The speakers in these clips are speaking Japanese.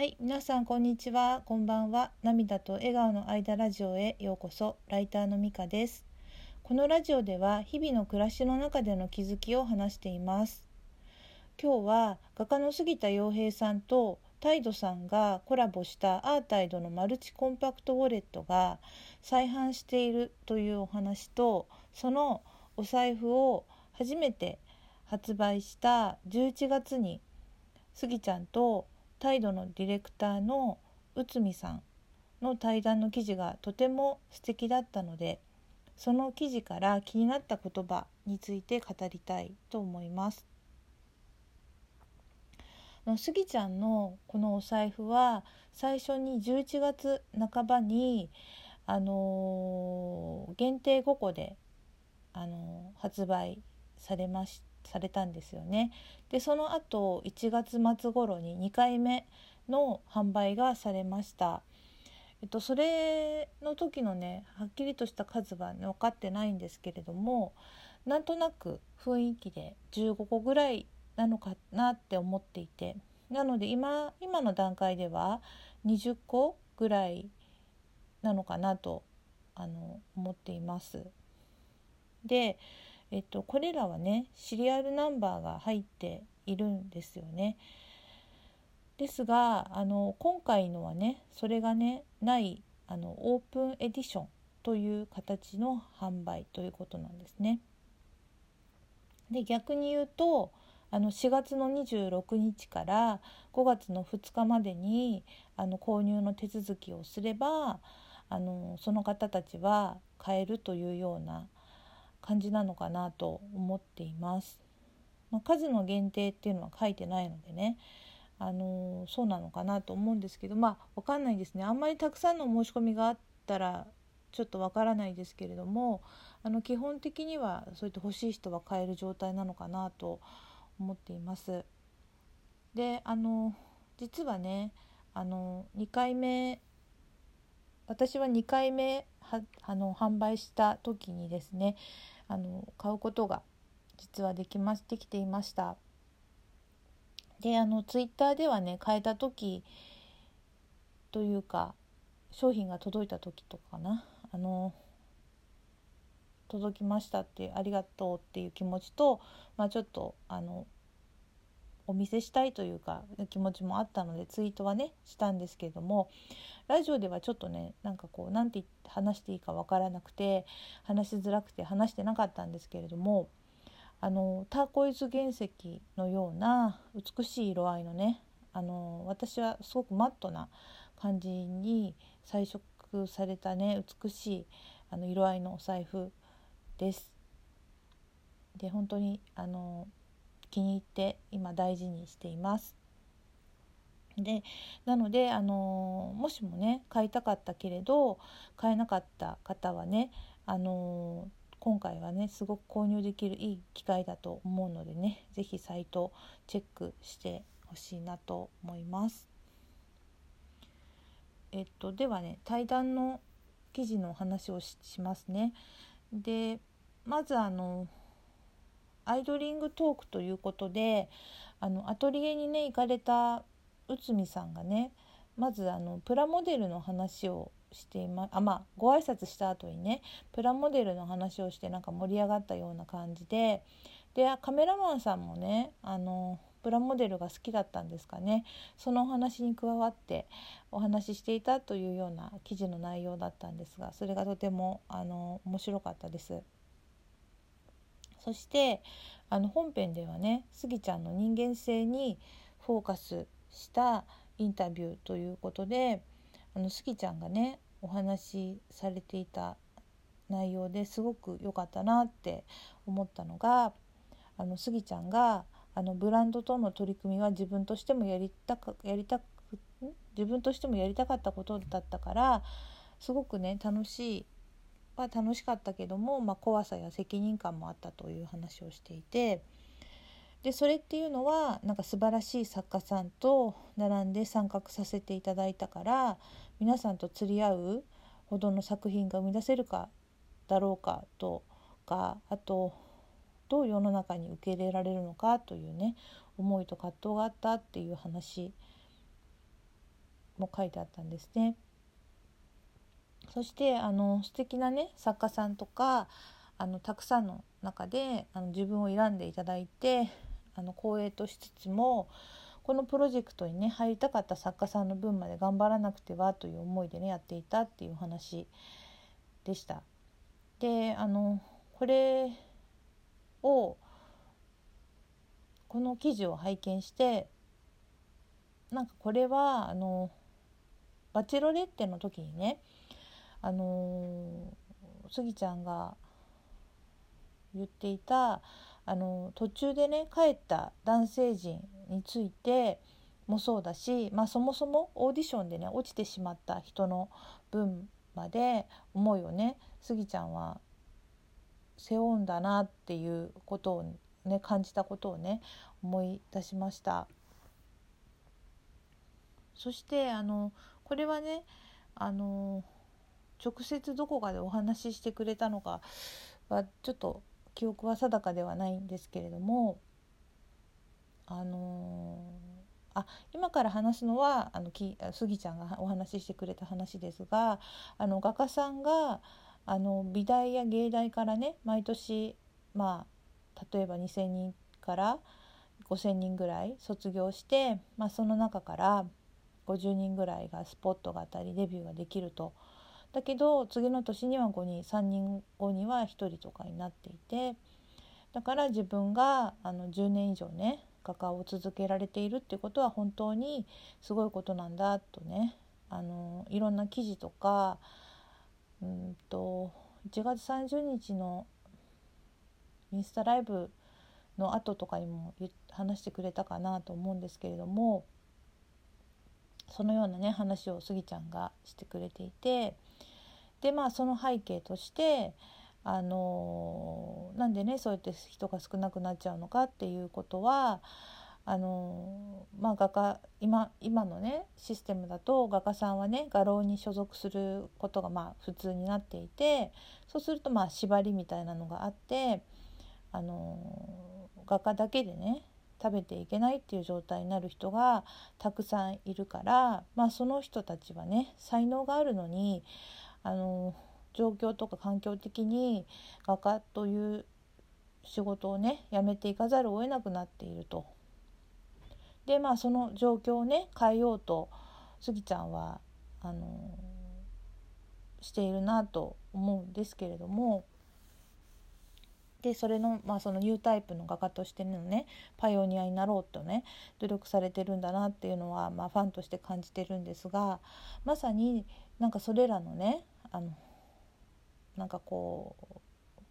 はい、皆さんこんにちは、こんばんは。涙と笑顔の間ラジオへようこそ。ライターのみかです。このラジオでは日々の暮らしの中での気づきを話しています。今日は画家の杉田洋平さんとタイドさんがコラボしたアータイドのマルチコンパクトウォレットが再販しているというお話とそのお財布を初めて発売した11月にスギちゃんとタイドのディレクターの内海さんの対談の記事がとても素敵だったのでその記事から気になった言葉について語りたいと思います。スギちゃんのこのお財布は最初に11月半ばに、あのー、限定5個で、あのー、発売されましされたんですよね。でその後1月末頃に2回目の販売がされました。えっと、それの時のねはっきりとした数は、ね、分かってないんですけれどもなんとなく雰囲気で15個ぐらいなのかなって思っていてなので今今の段階では20個ぐらいなのかなとあの思っています。でえっと、これらはねシリアルナンバーが入っているんですよね。ですがあの今回のはねそれがねないあのオープンエディションという形の販売ということなんですね。で逆に言うとあの4月の26日から5月の2日までにあの購入の手続きをすればあのその方たちは買えるというような感じなのかなと思っています。まあ、数の限定っていうのは書いてないのでねあのそうなのかなと思うんですけどまあ分かんないですねあんまりたくさんの申し込みがあったらちょっとわからないですけれどもあの基本的にはそういった欲しい人は買える状態なのかなと思っています。であの実はねあの2回目私は2回目はあの販売した時にですねあの買うことが実はできまできていました。であのツイッターではね買えた時というか商品が届いた時とかなあの届きましたってありがとうっていう気持ちと、まあ、ちょっとあのお見せしたいというか気持ちもあったのでツイートはねしたんですけれどもラジオではちょっとねなんかこう何て話していいか分からなくて話しづらくて話してなかったんですけれどもあのターコイズ原石のような美しい色合いのねあの私はすごくマットな感じに彩色されたね美しいあの色合いのお財布です。で本当にあの気に入って今大事にしています。でなのであのもしもね買いたかったけれど買えなかった方はねあの今回はねすごく購入できるいい機会だと思うのでね是非サイトチェックしてほしいなと思います。えっとではね対談の記事のお話をしますね。でまずあのアイドリングトークということであのアトリエにね行かれた内海さんがねまずあのプラモデルの話をしていまあまあご挨拶した後にねプラモデルの話をしてなんか盛り上がったような感じででカメラマンさんもねあのプラモデルが好きだったんですかねそのお話に加わってお話ししていたというような記事の内容だったんですがそれがとてもあの面白かったです。そしてあの本編ではねスギちゃんの人間性にフォーカスしたインタビューということであのスギちゃんがねお話しされていた内容ですごく良かったなって思ったのがあのスギちゃんがあのブランドとの取り組みは自分としてもやりたかやりたく自分としてもやりたかったことだったからすごくね楽しいは楽しかったけども、まあ、怖さや責任感もあったという話をしていてでそれっていうのはなんか素晴らしい作家さんと並んで参画させていただいたから皆さんと釣り合うほどの作品が生み出せるかだろうかとかあとどう世の中に受け入れられるのかというね思いと葛藤があったっていう話も書いてあったんですね。そしてあの素敵なね作家さんとかあのたくさんの中であの自分を選んでいただいてあの光栄としつつもこのプロジェクトにね入りたかった作家さんの分まで頑張らなくてはという思いでねやっていたっていう話でした。であのこれをこの記事を拝見してなんかこれはあのバチェロレッテの時にねあのスギちゃんが言っていたあの途中でね帰った男性陣についてもそうだし、まあ、そもそもオーディションでね落ちてしまった人の分まで思いをねスギちゃんは背負うんだなっていうことをね感じたことをね思い出しました。そしてあのこれはねあの直接どこかでお話ししてくれたのかはちょっと記憶は定かではないんですけれどもあのあ今から話すのはあのきスギちゃんがお話ししてくれた話ですがあの画家さんがあの美大や芸大からね毎年まあ例えば2,000人から5,000人ぐらい卒業して、まあ、その中から50人ぐらいがスポットが当たりデビューができると。だけど次の年には5人3人後には1人とかになっていてだから自分があの10年以上ね画家を続けられているっていうことは本当にすごいことなんだとねあのいろんな記事とかうんと1月30日のインスタライブの後とかにも話してくれたかなと思うんですけれどもそのようなね話をスギちゃんがしてくれていてでまあその背景としてあのなんでねそうやって人が少なくなっちゃうのかっていうことはあのまあ、画家今今のねシステムだと画家さんはね画廊に所属することがまあ普通になっていてそうするとまあ縛りみたいなのがあってあの画家だけでね食べていけないっていう状態になる人がたくさんいるから、まあ、その人たちはね才能があるのにあの状況とか環境的に画家という仕事をねやめていかざるを得なくなっていると。でまあその状況をね変えようとスギちゃんはあのしているなと思うんですけれどもでそれの,、まあそのニュータイプの画家としてのねパイオニアになろうとね努力されてるんだなっていうのは、まあ、ファンとして感じてるんですがまさになんかそれらのねあのなんかこう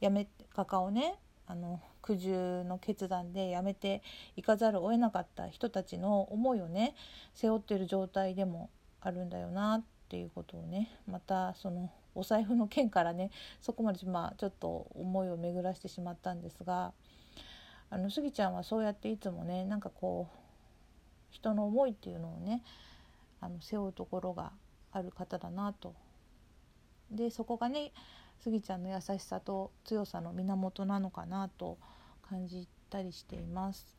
やめ画家をねあの苦渋の決断でやめていかざるを得なかった人たちの思いをね背負ってる状態でもあるんだよなっていうことをねまたそのお財布の件からねそこまでまあちょっと思いを巡らしてしまったんですがあのスギちゃんはそうやっていつもねなんかこう人の思いっていうのをねあの背負うところがある方だなと。でそこがねスギちゃんの優しさと強さの源なのかなと感じたりしています。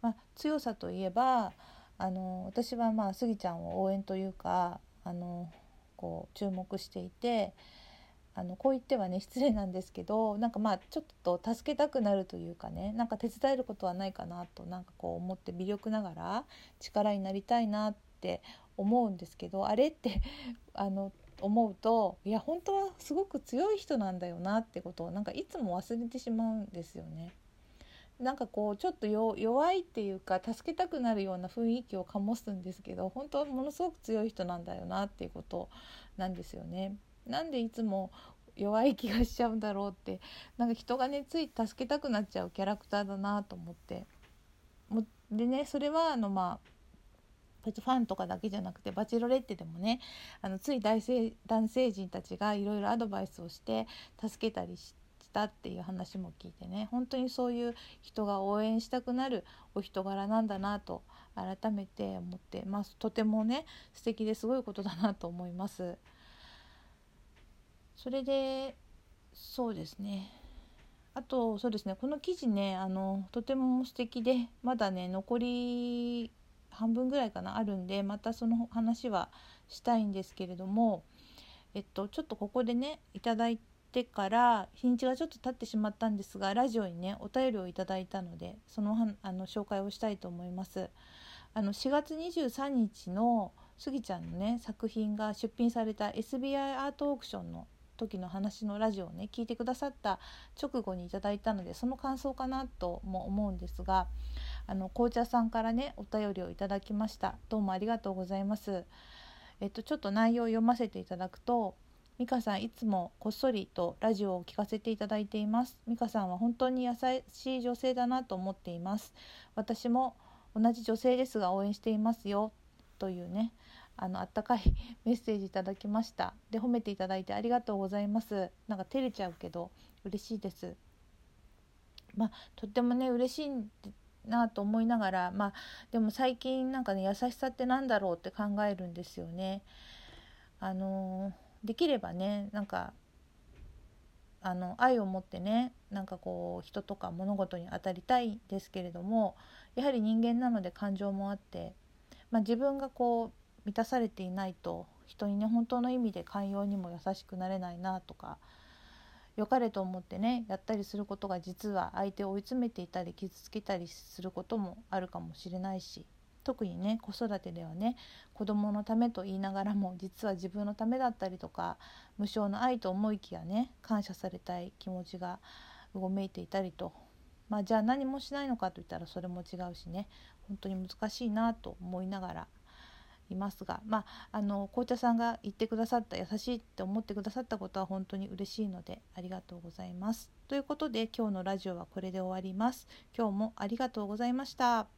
まあ、強さといえばあの私はまあスギちゃんを応援というかあのこう注目していてあのこう言ってはね失礼なんですけどなんかまあちょっと助けたくなるというかねなんか手伝えることはないかなとなんかこう思って微力ながら力になりたいなって思うんですけどあれって あの思うといや本当はすごく強い人なんだよなってことをなんかいつも忘れてしまうんですよね。なんかこうちょっと弱いっていうか助けたくなるような雰囲気を醸すんですけど本当はものすごく強い人なんだよなっていうことなんですよね。なんでいつも弱い気がしちゃうんだろうってなんか人がねつい助けたくなっちゃうキャラクターだなと思ってもでねそれはあのまあ別ファンとかだけじゃなくてバチロレッテでもねあのつい男性男性陣たちがいろいろアドバイスをして助けたりしたっていう話も聞いてね本当にそういう人が応援したくなるお人柄なんだなと改めて思って、まあ、とてもね素敵ですごいことだなと思います。それでそうですね。あとそうですね。この記事ねあのとても素敵でまだね残り半分ぐらいかなあるんでまたその話はしたいんですけれども、えっと、ちょっとここでねいただいてから日にちがちょっと経ってしまったんですがラジオにねお便りをいただいたのでそのあの紹介をしたいと思います。あの4月23日のスギちゃんのね作品が出品された SBI アートオークションの時の話のラジオをね聞いてくださった直後にいただいたのでその感想かなとも思うんですがあの紅茶さんからねお便りをいただきました。どうもありがとうございます。えっとちょっと内容を読ませていただくと美香さんいつもこっそりとラジオを聞かせていただいています。美香さんは本当に優しい女性だなと思っています。私も同じ女性ですが応援していますよ。というねあのあったかいメッセージいただきました。で褒めていただいてありがとうございます。なんか照れちゃうけど嬉しいです。まあとってもね嬉しいなと思いながらまあでも最近なんかね優しさって何だろうって考えるんですよね。あのできればねなんかあの愛を持ってねなんかこう人とか物事に当たりたいですけれどもやはり人間なので感情もあって、まあ、自分がこう満たされていないと人にね本当の意味で寛容にも優しくなれないなとか良かれと思ってねやったりすることが実は相手を追い詰めていたり傷つけたりすることもあるかもしれないし特にね子育てではね子供のためと言いながらも実は自分のためだったりとか無償の愛と思いきやね感謝されたい気持ちがうごめいていたりと。まあじゃあ何もしないのかといったらそれも違うしね本当に難しいなと思いながらいますがまああの紅茶さんが言ってくださった優しいって思ってくださったことは本当に嬉しいのでありがとうございます。ということで今日のラジオはこれで終わります。今日もありがとうございました。